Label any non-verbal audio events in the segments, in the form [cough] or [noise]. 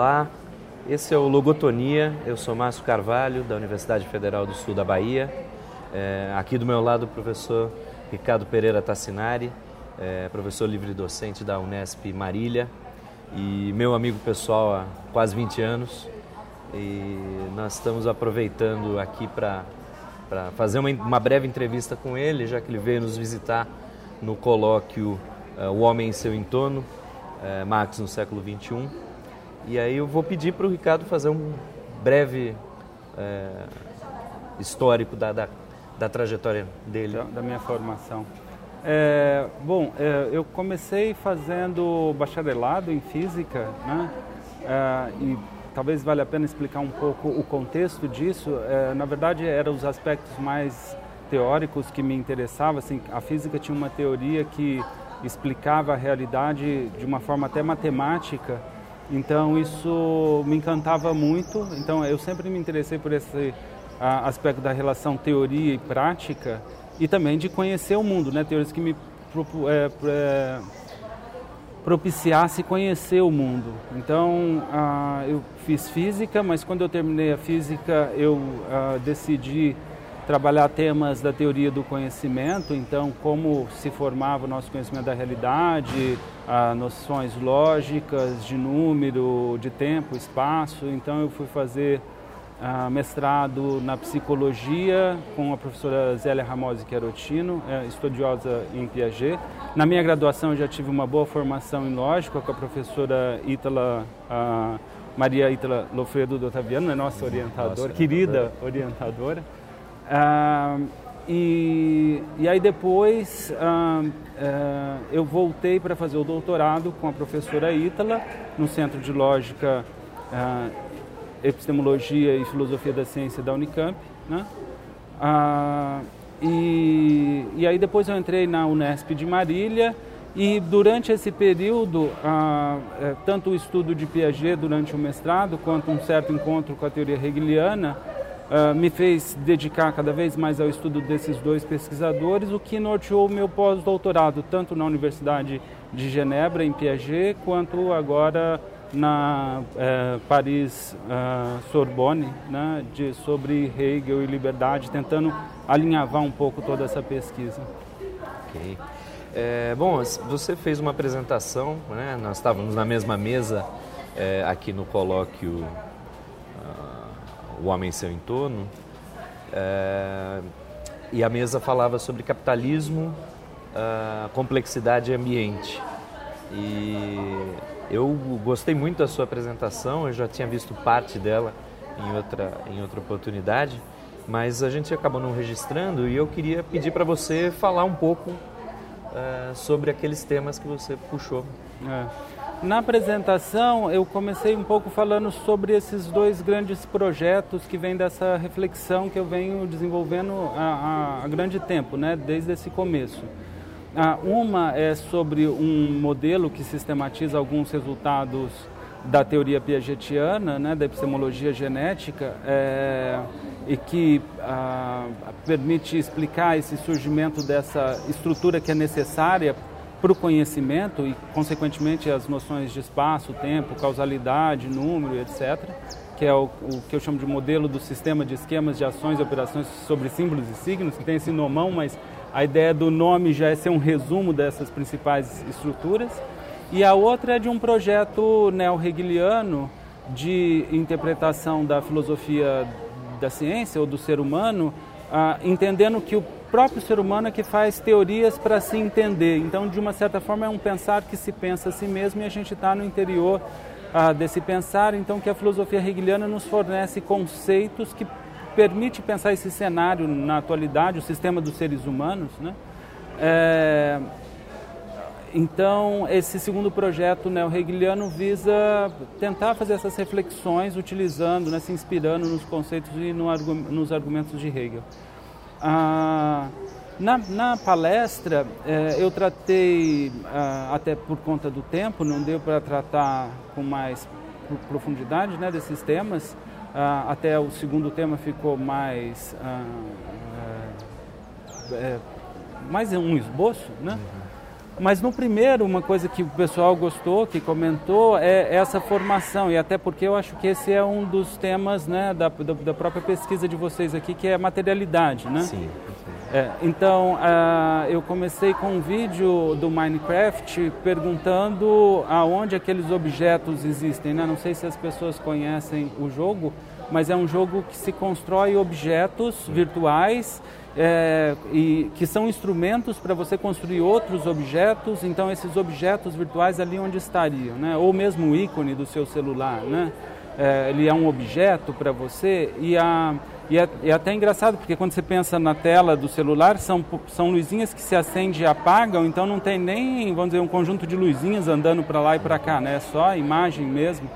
Olá, esse é o Logotonia. Eu sou Márcio Carvalho, da Universidade Federal do Sul da Bahia. É, aqui do meu lado, o professor Ricardo Pereira Tassinari, é, professor livre-docente da Unesp Marília e meu amigo pessoal há quase 20 anos. E nós estamos aproveitando aqui para fazer uma, uma, breve entrevista com ele, já que ele veio nos visitar no colóquio uh, O Homem em Seu Entorno, uh, Marx no século XXI. E aí eu vou pedir para o Ricardo fazer um breve uh, histórico da, da, da, trajetória dele. Da, da minha formação. É, bom, é, eu comecei fazendo bacharelado em física, né? É, e talvez valha a pena explicar um pouco o contexto disso. É, na verdade, eram os aspectos mais teóricos que me interessavam. Assim, a física tinha uma teoria que explicava a realidade de uma forma até matemática. Então isso me encantava muito. Então eu sempre me interessei por esse aspecto da relação teoria e prática e também de conhecer o mundo, né? Teorias que me é, é, propiciasse conhecer o mundo. Então, ah, eu fiz física, mas quando eu terminei a física, eu ah, decidi trabalhar temas da teoria do conhecimento, então como se formava o nosso conhecimento da realidade, ah, noções lógicas de número, de tempo, espaço. Então eu fui fazer Uh, mestrado na psicologia com a professora Zélia Ramosi Querotino, é, estudiosa em Piaget. Na minha graduação eu já tive uma boa formação em lógica com a professora Ítala, uh, Maria Ítala Lofredo do Otaviano, é nossa orientadora, nossa, querida orientadora. Uh, e, e aí depois eu voltei para fazer o doutorado com a professora Ítala no Centro de Lógica Epistemologia e Filosofia da Ciência da Unicamp, né? Ah, e, e aí depois eu entrei na Unesp de Marília e durante esse período, ah, é, tanto o estudo de Piaget durante o mestrado, quanto um certo encontro com a teoria hegeliana, ah, me fez dedicar cada vez mais ao estudo desses dois pesquisadores, o que norteou o meu pós-doutorado, tanto na Universidade de Genebra, em Piaget, quanto agora na é, Paris uh, Sorbonne, né, de, sobre Hegel e liberdade, tentando alinhavar um pouco toda essa pesquisa. Ok. É, bom, você fez uma apresentação, né, nós estávamos na mesma mesa é, aqui no colóquio uh, O Homem em Seu Entorno, é, e a mesa falava sobre capitalismo, uh, complexidade e ambiente. E eu gostei muito da sua apresentação, eu já tinha visto parte dela em outra, em outra oportunidade, mas a gente acabou não registrando e eu queria pedir para você falar um pouco uh, sobre aqueles temas que você puxou. É. Na apresentação, eu comecei um pouco falando sobre esses dois grandes projetos que vêm dessa reflexão que eu venho desenvolvendo há, há grande tempo, né, desde esse começo. Ah, uma é sobre um modelo que sistematiza alguns resultados da teoria piagetiana, né, da epistemologia genética, é, e que ah, permite explicar esse surgimento dessa estrutura que é necessária para o conhecimento e, consequentemente, as noções de espaço, tempo, causalidade, número, etc., que é o, o que eu chamo de modelo do sistema de esquemas de ações e operações sobre símbolos e signos, que tem esse nomão, mas a ideia do nome já é ser um resumo dessas principais estruturas. E a outra é de um projeto neo-hegeliano de interpretação da filosofia da ciência ou do ser humano, ah, entendendo que o próprio ser humano é que faz teorias para se entender. Então, de uma certa forma, é um pensar que se pensa a si mesmo e a gente está no interior ah, desse pensar. Então, que a filosofia hegeliana nos fornece conceitos que permite pensar esse cenário na atualidade, o sistema dos seres humanos, né? É, então, esse segundo projeto neo-hegeliano visa tentar fazer essas reflexões utilizando, né, se inspirando nos conceitos e no, nos argumentos de Hegel. Ah, na, na, palestra, é, eu tratei, ah, até por conta do tempo, não deu para tratar com mais profundidade né, desses temas, ah, até o segundo tema ficou mais, ah, é, mais um esboço, né? Uhum. Mas no primeiro, uma coisa que o pessoal gostou, que comentou, é essa formação. E até porque eu acho que esse é um dos temas né, da, da própria pesquisa de vocês aqui, que é a materialidade. Né? Sim. É, então, uh, eu comecei com um vídeo do Minecraft perguntando aonde aqueles objetos existem. Né? Não sei se as pessoas conhecem o jogo, mas é um jogo que se constrói objetos virtuais é, e que são instrumentos para você construir outros objetos. Então, esses objetos virtuais ali onde estariam, né? Ou mesmo o ícone do seu celular, né? É, ele é um objeto para você e a e é, é, até engraçado porque quando você pensa na tela do celular são são luzinhas que se acendem e apagam, então não tem nem vamos dizer um conjunto de luzinhas andando para lá e para cá, né? É só a imagem mesmo.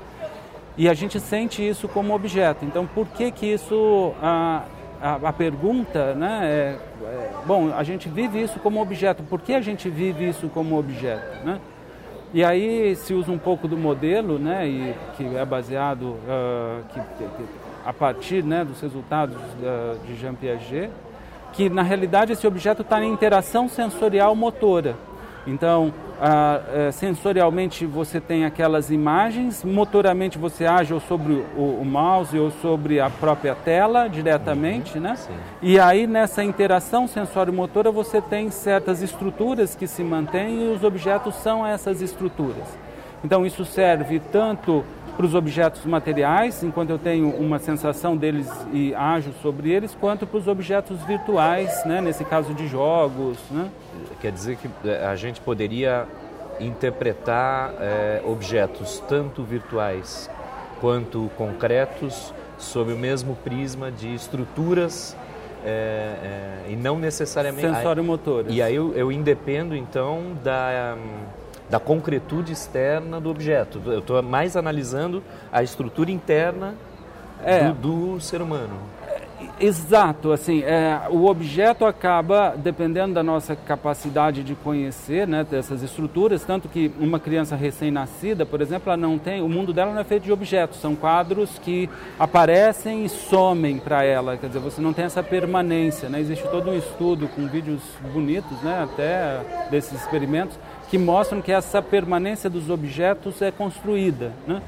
E a gente sente isso como objeto. Então, por que que isso ah, a, a, pergunta, né, é, é, bom, a gente vive isso como objeto, por que a gente vive isso como objeto, né? E aí se usa um pouco do modelo, né, e, que é baseado uh, que, que, a partir né, dos resultados uh, de Jean Piaget, que na realidade esse objeto está em interação sensorial motora. Então, ah, é, sensorialmente você tem aquelas imagens, motoramente você age ou sobre o, o mouse ou sobre a própria tela diretamente, né? Sim. E aí nessa interação sensório-motora você tem certas estruturas que se mantêm e os objetos são essas estruturas. Então isso serve tanto para os objetos materiais, enquanto eu tenho uma sensação deles e ajo sobre eles, quanto para os objetos virtuais, né? nesse caso de jogos. Né? Quer dizer que é, a gente poderia interpretar é, objetos tanto virtuais quanto concretos sob o mesmo prisma de estruturas é, é, e não necessariamente sensório-motores. E aí eu, eu independo então da da concretude externa do objeto. Eu estou mais analisando a estrutura interna é. do, do ser humano. Exato, assim, é, o objeto acaba dependendo da nossa capacidade de conhecer, né, dessas estruturas, tanto que uma criança recém-nascida, por exemplo, ela não tem, o mundo dela não é feito de objetos, são quadros que aparecem e somem para ela, quer dizer, você não tem essa permanência, né, existe todo um estudo com vídeos bonitos, né, até desses experimentos, que mostram que essa permanência dos objetos é construída, né?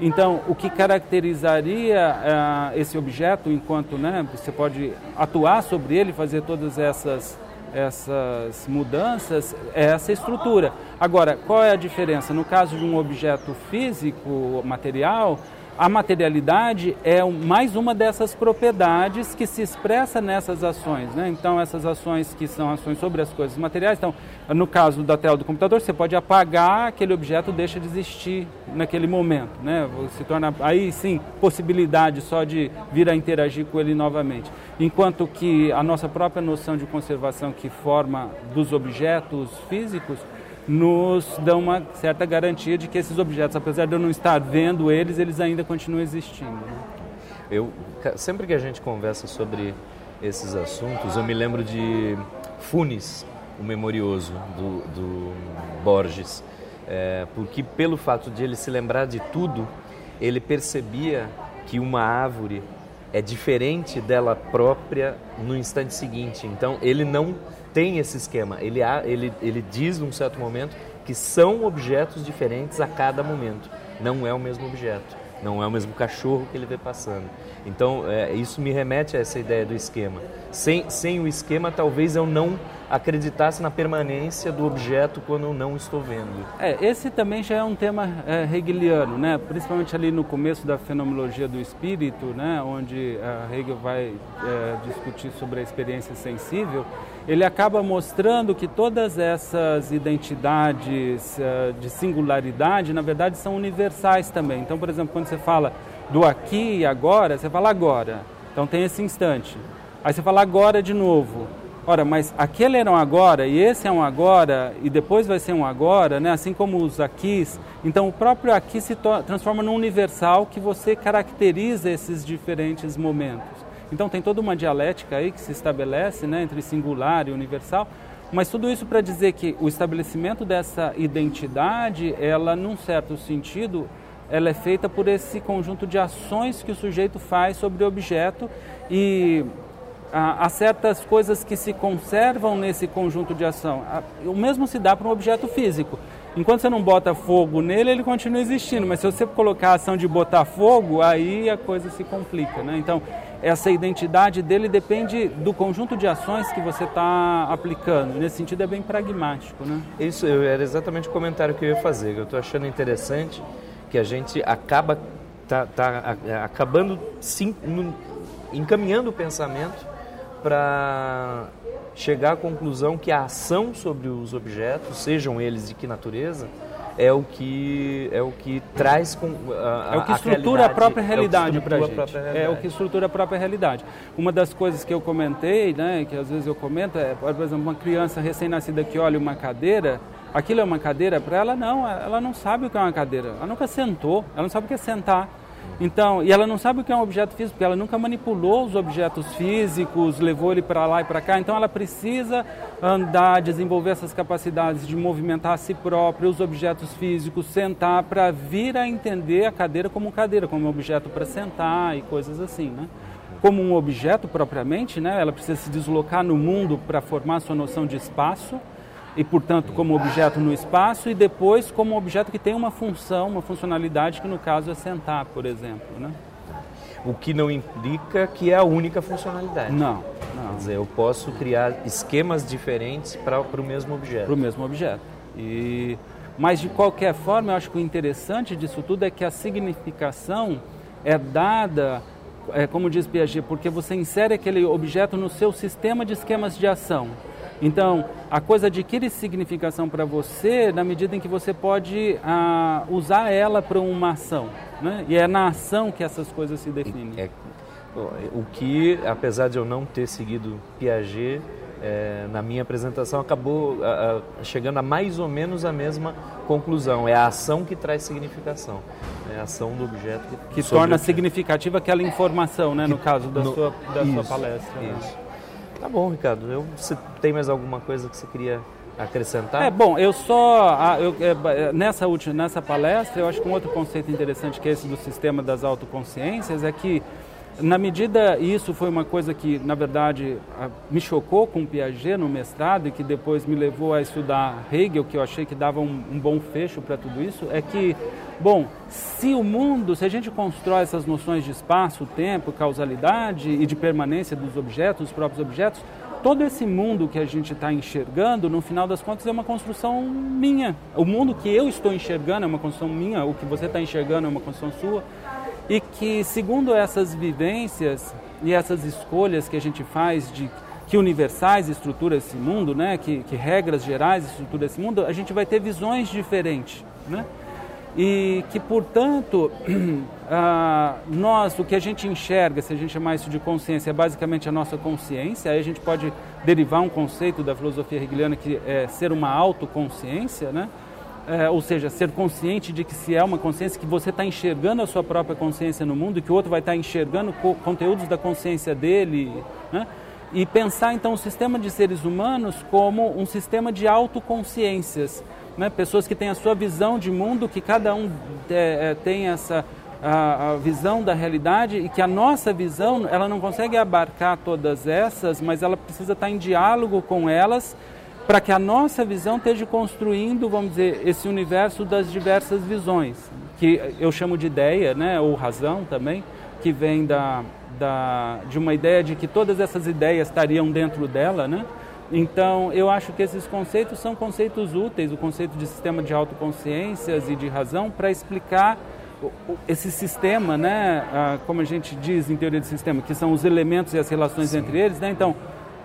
Então, o que caracterizaria uh, esse objeto, enquanto né, você pode atuar sobre ele, fazer todas essas, essas mudanças, é essa estrutura. Agora, qual é a diferença? No caso de um objeto físico, material, a materialidade é mais uma dessas propriedades que se expressa nessas ações. Né? Então, essas ações que são ações sobre as coisas materiais. Então, no caso da tela do computador, você pode apagar, aquele objeto deixa de existir naquele momento. Né? Se torna, aí sim, possibilidade só de vir a interagir com ele novamente. Enquanto que a nossa própria noção de conservação que forma dos objetos físicos nos dão uma certa garantia de que esses objetos, apesar de eu não estar vendo eles, eles ainda continuam existindo. Né? Eu sempre que a gente conversa sobre esses assuntos, eu me lembro de Funes, o memorioso do, do Borges, é, porque pelo fato de ele se lembrar de tudo, ele percebia que uma árvore é diferente dela própria no instante seguinte. Então ele não tem esse esquema. Ele, ele, ele diz num certo momento que são objetos diferentes a cada momento. Não é o mesmo objeto, não é o mesmo cachorro que ele vê passando. Então, é, isso me remete a essa ideia do esquema. Sem, sem o esquema, talvez eu não acreditasse na permanência do objeto quando não estou vendo. É, esse também já é um tema é, hegeliano, né? principalmente ali no começo da fenomenologia do espírito, né? onde Hegel vai é, discutir sobre a experiência sensível ele acaba mostrando que todas essas identidades uh, de singularidade, na verdade, são universais também. Então, por exemplo, quando você fala do aqui e agora, você fala agora. Então tem esse instante. Aí você fala agora de novo. Ora, mas aquele era um agora e esse é um agora e depois vai ser um agora, né? assim como os aquis. Então o próprio aqui se transforma num universal que você caracteriza esses diferentes momentos. Então tem toda uma dialética aí que se estabelece né, entre singular e universal, mas tudo isso para dizer que o estabelecimento dessa identidade, ela num certo sentido, ela é feita por esse conjunto de ações que o sujeito faz sobre o objeto e há certas coisas que se conservam nesse conjunto de ação. O mesmo se dá para um objeto físico. Enquanto você não bota fogo nele, ele continua existindo, mas se você colocar a ação de botar fogo, aí a coisa se complica. Né? Então, essa identidade dele depende do conjunto de ações que você está aplicando. Nesse sentido, é bem pragmático. Né? Isso era exatamente o comentário que eu ia fazer. Eu estou achando interessante que a gente acaba tá, tá acabando sim, encaminhando o pensamento para chegar à conclusão que a ação sobre os objetos, sejam eles de que natureza, é o que é o que traz com a, é o que estrutura a, a própria realidade é para a gente. é o que estrutura a própria realidade. Uma das coisas que eu comentei né que às vezes eu comento é por exemplo uma criança recém-nascida que olha uma cadeira aquilo é uma cadeira? Para ela não. Ela não sabe o que é uma cadeira. Ela nunca sentou. Ela não sabe o que é sentar então, e ela não sabe o que é um objeto físico, porque ela nunca manipulou os objetos físicos, levou ele para lá e para cá. Então, ela precisa andar, desenvolver essas capacidades de movimentar a si própria, os objetos físicos, sentar, para vir a entender a cadeira como cadeira, como um objeto para sentar e coisas assim, né? Como um objeto propriamente, né? Ela precisa se deslocar no mundo para formar sua noção de espaço e, portanto, como objeto no espaço e depois como objeto que tem uma função, uma funcionalidade que no caso é sentar, por exemplo, né? O que não implica que é a única funcionalidade. Não, não. Quer dizer, eu posso criar esquemas diferentes para o mesmo objeto. Para o mesmo objeto. E, mas, de qualquer forma, eu acho que o interessante disso tudo é que a significação é dada, é, como diz Piaget, porque você insere aquele objeto no seu sistema de esquemas de ação. Então, a coisa adquire significação para você na medida em que você pode ah, usar ela para uma ação. Né? E é na ação que essas coisas se definem. É, o que, apesar de eu não ter seguido Piaget, é, na minha apresentação acabou a, a, chegando a mais ou menos a mesma conclusão. É a ação que traz significação. É a ação do objeto que, que torna significativa aquela informação, né, que, no caso da, no, sua, da isso, sua palestra. Né? Isso. Né? Tá bom, Ricardo. Eu, tem mais alguma coisa que você queria acrescentar? É bom, eu só eu, é, nessa última nessa palestra eu acho que um outro conceito interessante que é esse do sistema das autoconsciências é que na medida isso foi uma coisa que na verdade me chocou com Piaget no mestrado e que depois me levou a estudar Hegel que eu achei que dava um, um bom fecho para tudo isso é que Bom, se o mundo, se a gente constrói essas noções de espaço, tempo, causalidade e de permanência dos objetos, dos próprios objetos, todo esse mundo que a gente está enxergando, no final das contas, é uma construção minha. O mundo que eu estou enxergando é uma construção minha, o que você está enxergando é uma construção sua. E que, segundo essas vivências e essas escolhas que a gente faz de que universais estruturam esse mundo, né, que, que regras gerais estruturam esse mundo, a gente vai ter visões diferentes. Né? e que, portanto, [clears throat] nós, o que a gente enxerga, se a gente chamar isso de consciência, é basicamente a nossa consciência, aí a gente pode derivar um conceito da filosofia hegeliana que é ser uma autoconsciência, né? É, ou seja, ser consciente de que se é uma consciência que você está enxergando a sua própria consciência no mundo que o outro vai estar tá enxergando co conteúdos da consciência dele, né? e pensar então o sistema de seres humanos como um sistema de autoconsciências, né? pessoas que têm a sua visão de mundo, que cada um é, é, tem essa a, a, visão da realidade e que a nossa visão ela não consegue abarcar todas essas, mas ela precisa estar em diálogo com elas para que a nossa visão esteja construindo, vamos dizer, esse universo das diversas visões, que eu chamo de ideia, né, ou razão também, que vem da, da, de uma ideia de que todas essas ideias estariam dentro dela, né? Então, eu acho que esses conceitos são conceitos úteis, o conceito de sistema de autoconsciências e de razão, para explicar esse sistema, né, como a gente diz em teoria de sistema, que são os elementos e as relações Sim. entre eles. Né? Então,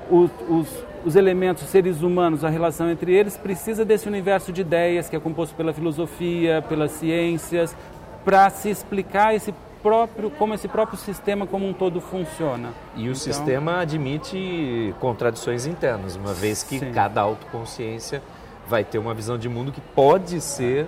os, os, os, elementos, os seres humanos, a relação entre eles, precisa desse universo de ideias que é composto pela filosofia, pelas ciências, para se explicar esse próprio, como esse próprio sistema como um todo funciona. E o então, sistema admite contradições internas, uma vez que sim. cada autoconsciência vai ter uma visão de mundo que pode ser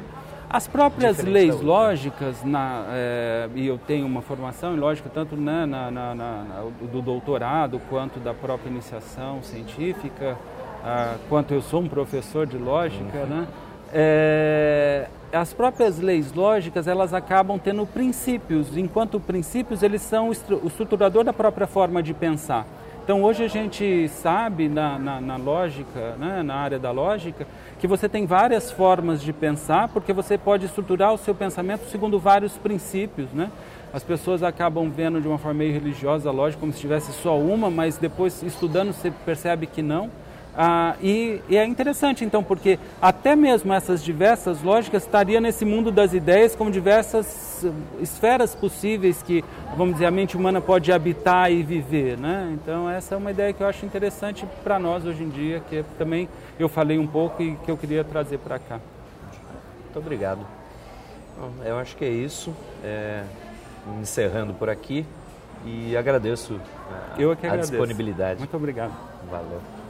as próprias leis lógicas, na, é, e eu tenho uma formação em lógica tanto na, na, na, do doutorado quanto da própria iniciação científica, ah, quanto eu sou um professor de lógica, uhum. né? É, as próprias leis lógicas elas acabam tendo princípios, enquanto princípios eles são o estruturador da própria forma de pensar. Então hoje a gente sabe na, na, na lógica, né, na área da lógica, que você tem várias formas de pensar, porque você pode estruturar o seu pensamento segundo vários princípios, né? As pessoas acabam vendo de uma forma meio religiosa, lógico, como se tivesse só uma, mas depois estudando você percebe que não. Ah, e, e, é interessante então, porque até mesmo essas diversas lógicas estariam nesse mundo das ideias como diversas esferas possíveis que, vamos dizer, a mente humana pode habitar e viver. Né? Então essa é uma ideia que eu acho interessante para nós hoje em dia, que também eu falei um pouco e que eu queria trazer para cá. Muito obrigado. Bom, eu acho que é isso. É, encerrando por aqui e agradeço a, eu é que a disponibilidade. Muito obrigado. Valeu.